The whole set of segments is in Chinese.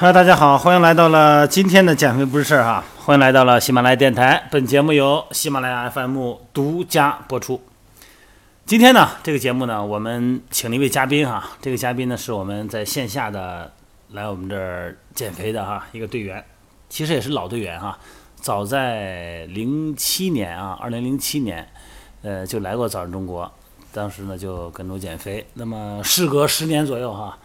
哈喽大家好，欢迎来到了今天的减肥不是事儿哈，欢迎来到了喜马拉雅电台。本节目由喜马拉雅 FM 独家播出。今天呢，这个节目呢，我们请了一位嘉宾哈，这个嘉宾呢是我们在线下的来我们这儿减肥的哈一个队员，其实也是老队员哈，早在零七年啊，二零零七年，呃，就来过早上中国，当时呢就跟着我减肥，那么事隔十年左右哈。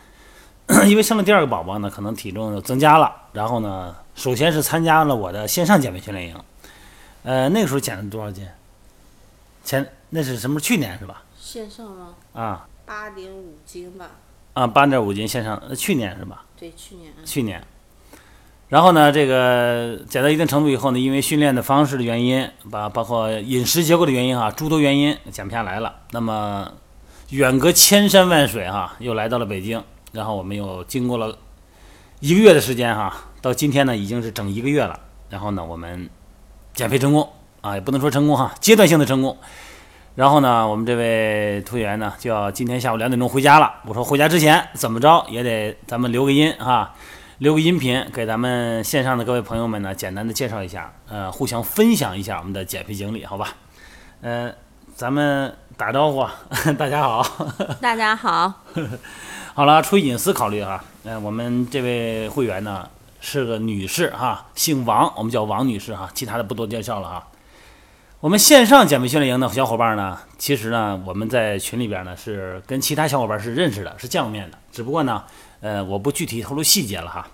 因为生了第二个宝宝呢，可能体重增加了。然后呢，首先是参加了我的线上减肥训练营，呃，那个时候减了多少斤？前那是什么？去年是吧？线上吗？啊八点五斤吧。啊，八点五斤线上，呃去年是吧？对，去年。去年。然后呢，这个减到一定程度以后呢，因为训练的方式的原因，把包括饮食结构的原因哈，诸多原因减不下来了。那么远隔千山万水哈，又来到了北京。然后我们又经过了一个月的时间哈，到今天呢已经是整一个月了。然后呢，我们减肥成功啊，也不能说成功哈，阶段性的成功。然后呢，我们这位团员呢就要今天下午两点钟回家了。我说回家之前怎么着也得咱们留个音哈，留个音频给咱们线上的各位朋友们呢简单的介绍一下，呃，互相分享一下我们的减肥经历，好吧？呃，咱们打招呼，大家好，大家好。好了，出于隐私考虑哈，嗯，我们这位会员呢是个女士哈，姓王，我们叫王女士哈，其他的不多介绍了哈。我们线上减肥训练营的小伙伴呢，其实呢我们在群里边呢是跟其他小伙伴是认识的，是见过面的，只不过呢，呃，我不具体透露细节了哈。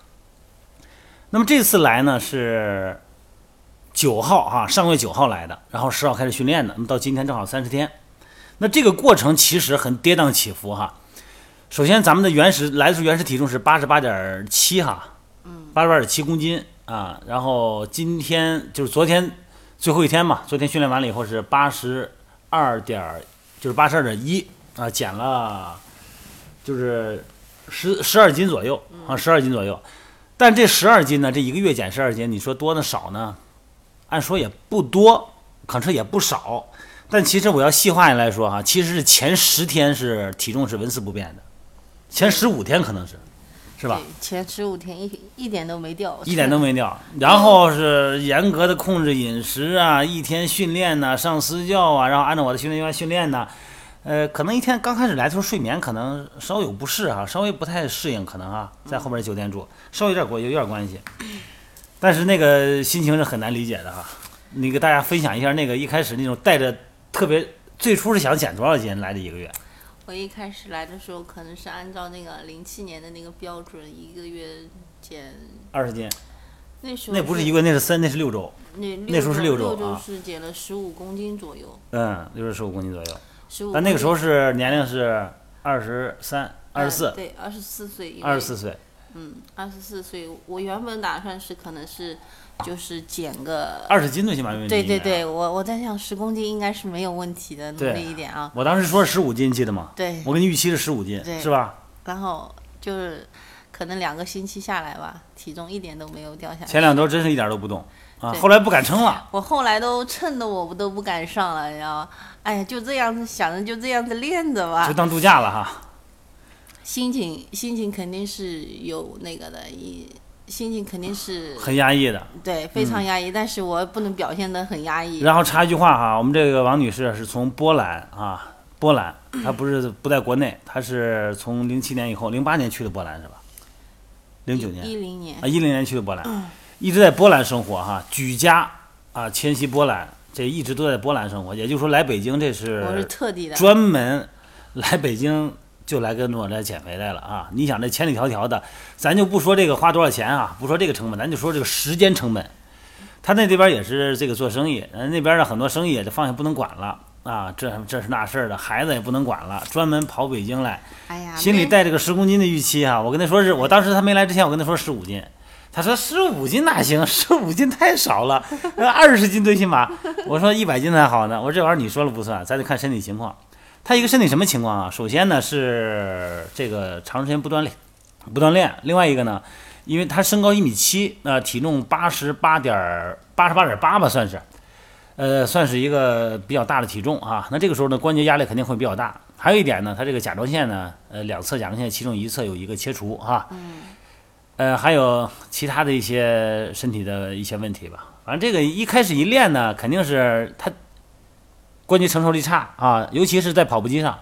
那么这次来呢是九号哈，上个月九号来的，然后十号开始训练的，那么到今天正好三十天。那这个过程其实很跌宕起伏哈。首先，咱们的原始来的时候原始体重是八十八点七哈，嗯，八十八点七公斤啊。然后今天就是昨天最后一天嘛，昨天训练完了以后是八十二点，就是八十二点一啊，减了就是十十二斤左右啊，十二斤左右。但这十二斤呢，这一个月减十二斤，你说多呢少呢？按说也不多，可是也不少。但其实我要细化下来说哈，其实是前十天是体重是纹丝不变的。前十五天可能是，是吧？前十五天一一点都没掉，一点都没掉。然后是严格的控制饮食啊，一天训练呐，上私教啊，然后按照我的训练计划训练呐。呃，可能一天刚开始来的时候睡眠可能稍有不适哈，稍微不太适应，可能啊，在后边酒店住，稍微有点关有点关系。但是那个心情是很难理解的哈。你给大家分享一下那个一开始那种带着特别，最初是想减多少斤来的一个月？我一开始来的时候，可能是按照那个零七年的那个标准，一个月减二十斤。那时候那不是一个月，那是三，那是六周。那那时候是六周六周是减了十五公斤左右。嗯，六周十五公斤左右。十五。但那个时候是年龄是二十三、二十四。对，二十四岁。二十四岁。嗯，二十四岁。我原本打算是可能是。就是减个二十斤最起码没问题。对对对，我我在想十公斤应该是没有问题的，努力一点啊。我当时说十五斤，记得吗？对。我给你预期是十五斤，是吧？然后就是可能两个星期下来吧，体重一点都没有掉下来。前两周真是一点都不动啊，后来不敢称了。我后来都称的我都不敢上了，你知道吗？哎呀，就这样子想着，就这样子练着吧。就当度假了哈。心情心情肯定是有那个的一。心情肯定是很压抑的，对，非常压抑。但是我不能表现得很压抑。然后插一句话哈，我们这个王女士是从波兰啊，波兰，她不是不在国内，她是从零七年以后，零八年去的波兰是吧？零九年，一零年啊，一零年去的波兰，一直在波兰生活哈，举家啊迁徙波兰，这一直都在波兰生活。也就是说来北京这是我是特地的，专门来北京。就来跟我这减肥来了啊！你想这千里迢迢的，咱就不说这个花多少钱啊，不说这个成本，咱就说这个时间成本。他那这边也是这个做生意，那边的很多生意也就放下不能管了啊，这这是那事儿的，孩子也不能管了，专门跑北京来。哎呀，心里带着个十公斤的预期啊！我跟他说是我当时他没来之前，我跟他说十五斤，他说十五斤哪行？十五斤太少了，二十斤最起码。我说一百斤才好呢。我说这玩意儿你说了不算，咱得看身体情况。他一个身体什么情况啊？首先呢是这个长时间不锻炼，不锻炼。另外一个呢，因为他身高一米七，那体重八十八点八十八点八吧，算是，呃，算是一个比较大的体重啊。那这个时候呢，关节压力肯定会比较大。还有一点呢，他这个甲状腺呢，呃，两侧甲状腺其中一侧有一个切除哈。呃，还有其他的一些身体的一些问题吧。反正这个一开始一练呢，肯定是他关节承受力差啊，尤其是在跑步机上，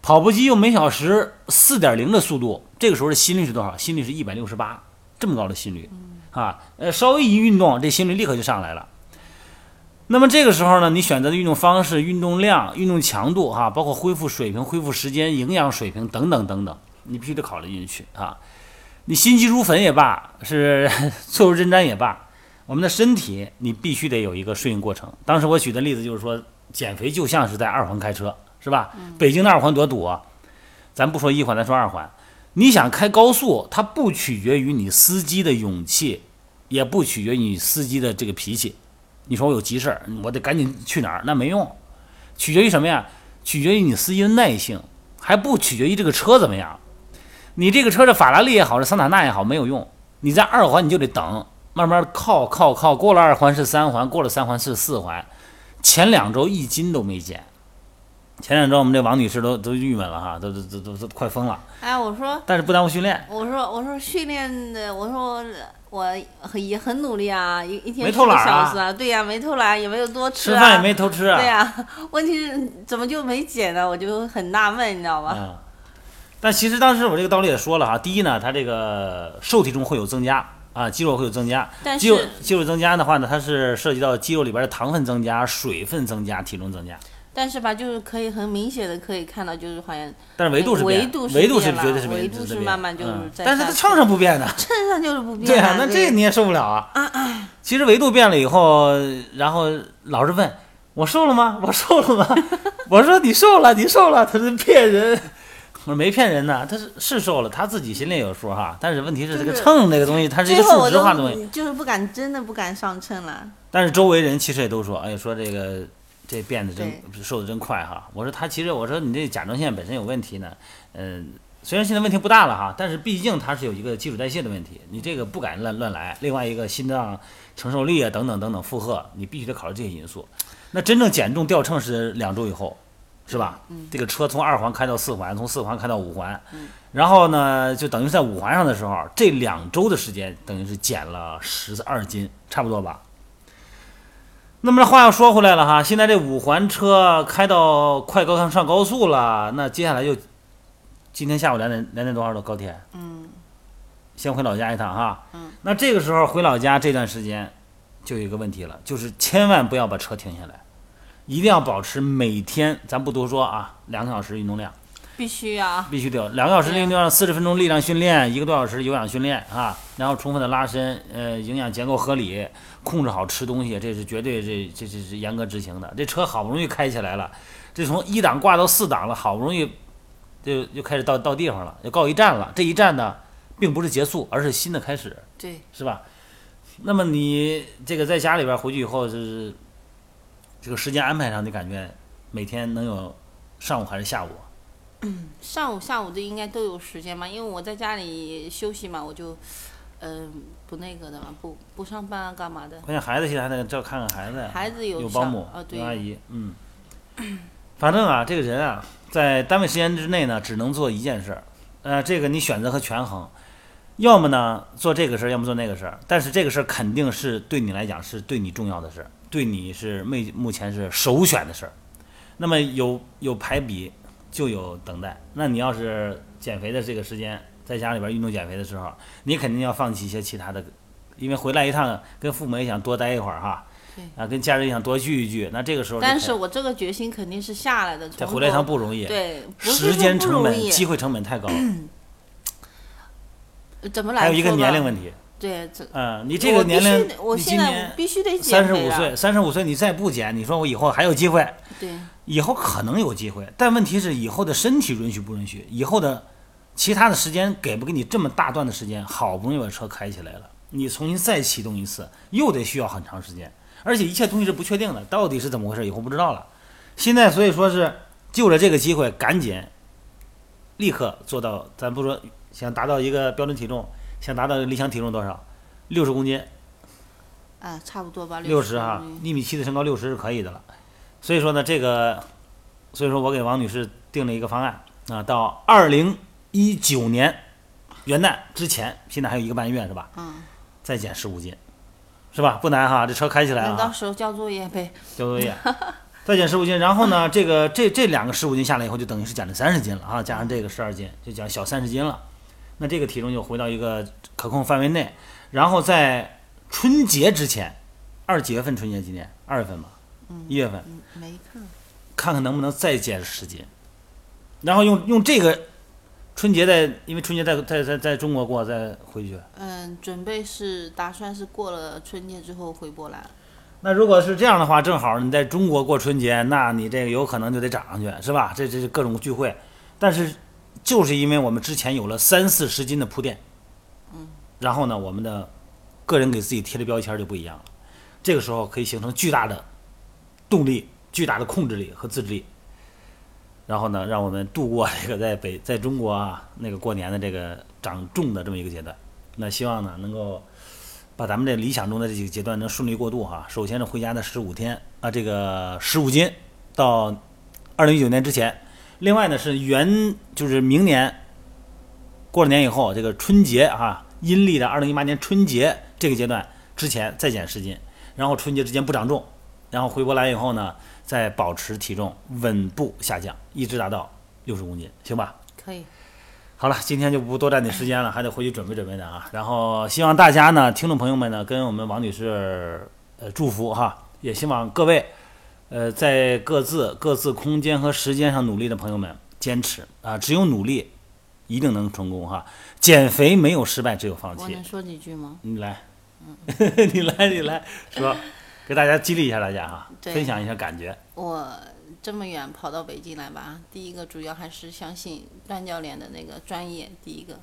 跑步机用每小时四点零的速度，这个时候的心率是多少？心率是一百六十八，这么高的心率啊，呃，稍微一运动，这心率立刻就上来了。那么这个时候呢，你选择的运动方式、运动量、运动强度哈，包括恢复水平、恢复时间、营养水平等等等等，你必须得考虑进去啊。你心急如焚也罢，是 错入针毡也罢，我们的身体你必须得有一个适应过程。当时我举的例子就是说，减肥就像是在二环开车，是吧？北京的二环多堵啊！咱不说一环，咱说二环。你想开高速，它不取决于你司机的勇气，也不取决于你司机的这个脾气。你说我有急事儿，我得赶紧去哪儿？那没用，取决于什么呀？取决于你司机的耐性，还不取决于这个车怎么样。你这个车是法拉利也好，是桑塔纳也好，没有用。你在二环你就得等，慢慢靠靠靠，过了二环是三环，过了三环是四环。前两周一斤都没减，前两周我们这王女士都都郁闷了哈，都都都都都快疯了。哎，我说，但是不耽误训练。我说，我说训练的，我说我很也很努力啊，一一天没偷懒啊小时啊，对呀、没偷懒，也没有多吃啊，吃饭也没偷吃啊。对呀、问题是怎么就没减呢？我就很纳闷，你知道吗？嗯，但其实当时我这个道理也说了哈，第一呢，它这个瘦体重会有增加啊，肌肉会有增加，但肌肉肌肉增加的话呢，它是涉及到肌肉里边的糖分增加、水分增加、体重增加，但是吧，就是可以很明显的可以看到，就是好像但是维度是变，维度是维度是变了绝对是变维度是慢慢就是嗯在下但是它秤上不变的，秤上就是不变对啊，啊那这你也受不了啊。啊啊其实维度变了以后，然后老是问我瘦了吗？我瘦了吗？我说你瘦了，你瘦了，他是骗人。我说没骗人呢，他是是瘦了，他自己心里有数哈。但是问题是这个秤这个东西，它是一个数值化的东西。都就是不敢，真的不敢上秤了。但是周围人其实也都说，哎，说这个这变得真瘦的真快哈。我说他其实我说你这甲状腺本身有问题呢，嗯、虽然现在问题不大了哈，但是毕竟它是有一个基础代谢的问题，你这个不敢乱乱来。另外一个心脏承受力啊等等等等负荷，你必须得考虑这些因素。那真正减重掉秤是两周以后，是吧？这个车从二环开到四环，从四环开到五环，然后呢，就等于在五环上的时候，这两周的时间等于是减了十二斤，差不多吧。那么话又说回来了哈，现在这五环车开到快高上上高速了，那接下来就今天下午两点两点多少的高铁？嗯，先回老家一趟哈。嗯。那这个时候回老家这段时间，就有一个问题了，就是千万不要把车停下来，一定要保持每天，咱不多说啊，两个小时运动量，必须啊。必须得有两个小时的运动量，四十分钟力量训练，一个多小时有氧训练啊，然后充分的拉伸，呃，营养结构合理，控制好吃东西，这是绝对这这这是严格执行的。这车好不容易开起来了，这从一档挂到四档了，好不容易就就开始到到地方了，就告一站了。这一站呢，并不是结束，而是新的开始。对，是吧？那么你这个在家里边回去以后，就是这个时间安排上，你感觉每天能有上午还是下午？上午、下午的应该都有时间嘛，因为我在家里休息嘛，我就，嗯、不那个的嘛，不不上班啊，干嘛的？关键孩子现在还得照看看孩子呀，孩子有有保姆啊，对有，阿姨，嗯。反正啊，这个人啊，在单位时间之内呢，只能做一件事儿，呃，这个你选择和权衡，要么呢做这个事儿，要么做那个事儿，但是这个事儿肯定是对你来讲是对你重要的事儿，对你是目目前是首选的事儿。那么有有排比，就有等待。那你要是减肥的这个时间，在家里边运动减肥的时候，你肯定要放弃一些其他的，因为回来一趟跟父母也想多待一会儿哈对，啊，跟家人也想多聚一聚。那这个时候就但是我这个决心肯定是下来的，再回来一趟不容易，对，时间成本、机会成本太高，怎么来？还有一个年龄问题。对，这嗯，你这个年龄我现在必须得减三十五岁，三十五岁你再不减，你说我以后还有机会？对，以后可能有机会，但问题是以后的身体允许不允许？以后的其他的时间给不给你这么大段的时间？好不容易把车开起来了，你重新再启动一次，又得需要很长时间，而且一切东西是不确定的，到底是怎么回事？以后不知道了。现在所以说是就着这个机会，赶紧立刻做到，咱不说想达到一个标准体重，想达到理想体重多少？六十公斤，啊，差不多吧，六十哈，一米七的身高六十是可以的了。所以说呢，这个，所以说我给王女士定了一个方案啊，到二零一九年，元旦之前，现在还有一个半月是吧？嗯，再减十五斤，是吧？不难哈，这车开起来那了，到时候交作业呗。交作业，再减十五斤，然后呢，这个这这两个十五斤下来以后，就等于是减了三十斤了啊，加上这个十二斤，就减小三十斤了。那这个体重就回到一个可控范围内，然后在春节之前，二几月份春节今年？二月份吧，一月份，嗯，没看。看看能不能再减十斤，然后用用这个春节在，因为春节在在在在中国过，再回去。嗯，准备是打算是过了春节之后回波兰。那如果是这样的话，正好你在中国过春节，那你这个有可能就得涨上去，是吧？这这是各种聚会，但是就是因为我们之前有了三四十斤的铺垫，嗯，然后呢，我们的个人给自己贴的标签就不一样了，这个时候可以形成巨大的动力、巨大的控制力和自制力，然后呢，让我们度过这个在北在中国啊那个过年的这个长重的这么一个阶段。那希望呢能够把咱们这理想中的这几个阶段能顺利过渡哈。首先是回家的十五天啊，这个十五斤到二零一九年之前，另外呢是元就是明年过了年以后，这个春节啊，阴历的二零一八年春节这个阶段之前再减十斤，然后春节之间不长重，然后回波兰以后呢，再保持体重稳步下降，一直达到六十公斤，行吧？可以。好了，今天就不多占你时间了，还得回去准备准备呢啊。然后希望大家呢，听众朋友们呢，跟我们王女士呃祝福哈，也希望各位呃在各自各自空间和时间上努力的朋友们坚持啊，只有努力一定能成功哈。减肥没有失败，只有放弃我能。说几句吗？你来，你来，你来说，给大家激励一下大家哈，分享一下感觉。我这么远跑到北京来吧，第一个主要还是相信段教练的那个专业。第一个，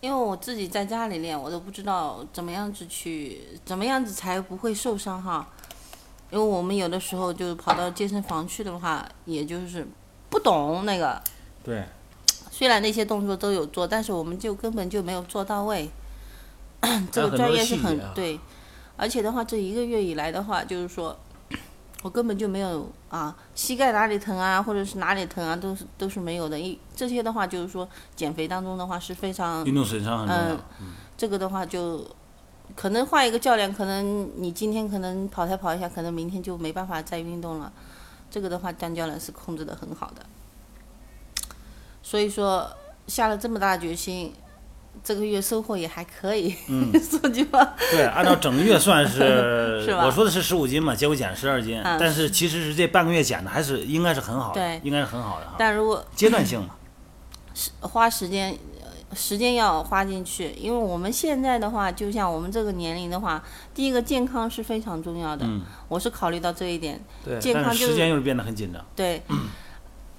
因为我自己在家里练，我都不知道怎么样子去，怎么样子才不会受伤哈。因为我们有的时候就跑到健身房去的话，也就是不懂那个，对，虽然那些动作都有做，但是我们就根本就没有做到位。这个专业是很对，而且的话，这一个月以来的话，就是说，我根本就没有啊，膝盖哪里疼啊，或者是哪里疼啊，都是都是没有的。一这些的话，就是说减肥当中的话是非常运动损伤很重要。嗯这个的话就可能换一个教练，可能你今天可能跑台跑一下，可能明天就没办法再运动了。这个的话，张教练是控制的很好的。所以说下了这么大决心，这个月收获也还可以。嗯 说句话，对，按照整个月算是，是吧我说的是十五斤嘛，结果减十二斤，嗯但是其实是这半个月减的，还是应该是很好的，对应该是很好的哈。但如果阶段性嘛，是花时间，呃时间要花进去，因为我们现在的话，就像我们这个年龄的话，第一个健康是非常重要的。嗯，我是考虑到这一点。对，健康就是时间又是变得很紧张，对，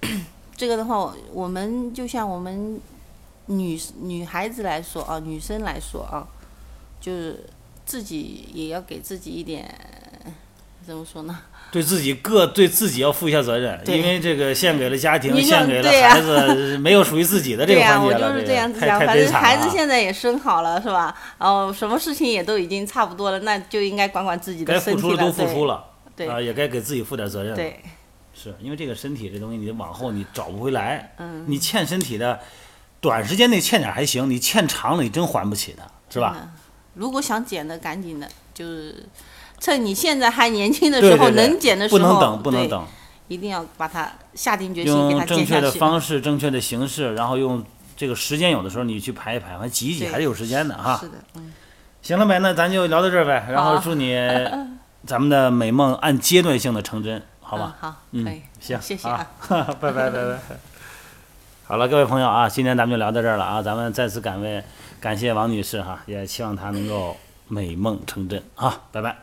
这个的话，我我们就像我们女女孩子来说啊，女生来说啊，就是自己也要给自己一点，怎么说呢？对自己各对自己要负一下责任，因为这个献给了家庭，献给了孩子，没有属于自己的这个环节了，我就是这这样子想，反正。孩子现在也生好了，是吧？然后什么事情也都已经差不多了，那就应该管管自己的该身体了。付出的都付出了，对啊，也该给自己负点责任了。对，是因为这个身体这东西，你往后你找不回来。嗯，你欠身体的，短时间内欠点还行，你欠长了你真还不起的，是吧？嗯？如果想减的，赶紧的，就是趁你现在还年轻的时候，能减的时候，不能等，不能，等，一定要把它下定决心给用它正确的。方式、正确的形式，然后用这个时间，有的时候你去排一排，反正挤一挤还是有时间的哈。是的，嗯，行了呗，那咱就聊到这儿呗，然后祝你咱们的美梦按阶段性的成真，好吧？嗯好，嗯行，谢谢啊啊。拜拜拜拜。好了，各位朋友啊，今天咱们就聊到这儿了啊，咱们再次感为感谢王女士哈，也希望她能够美梦成真啊，拜拜。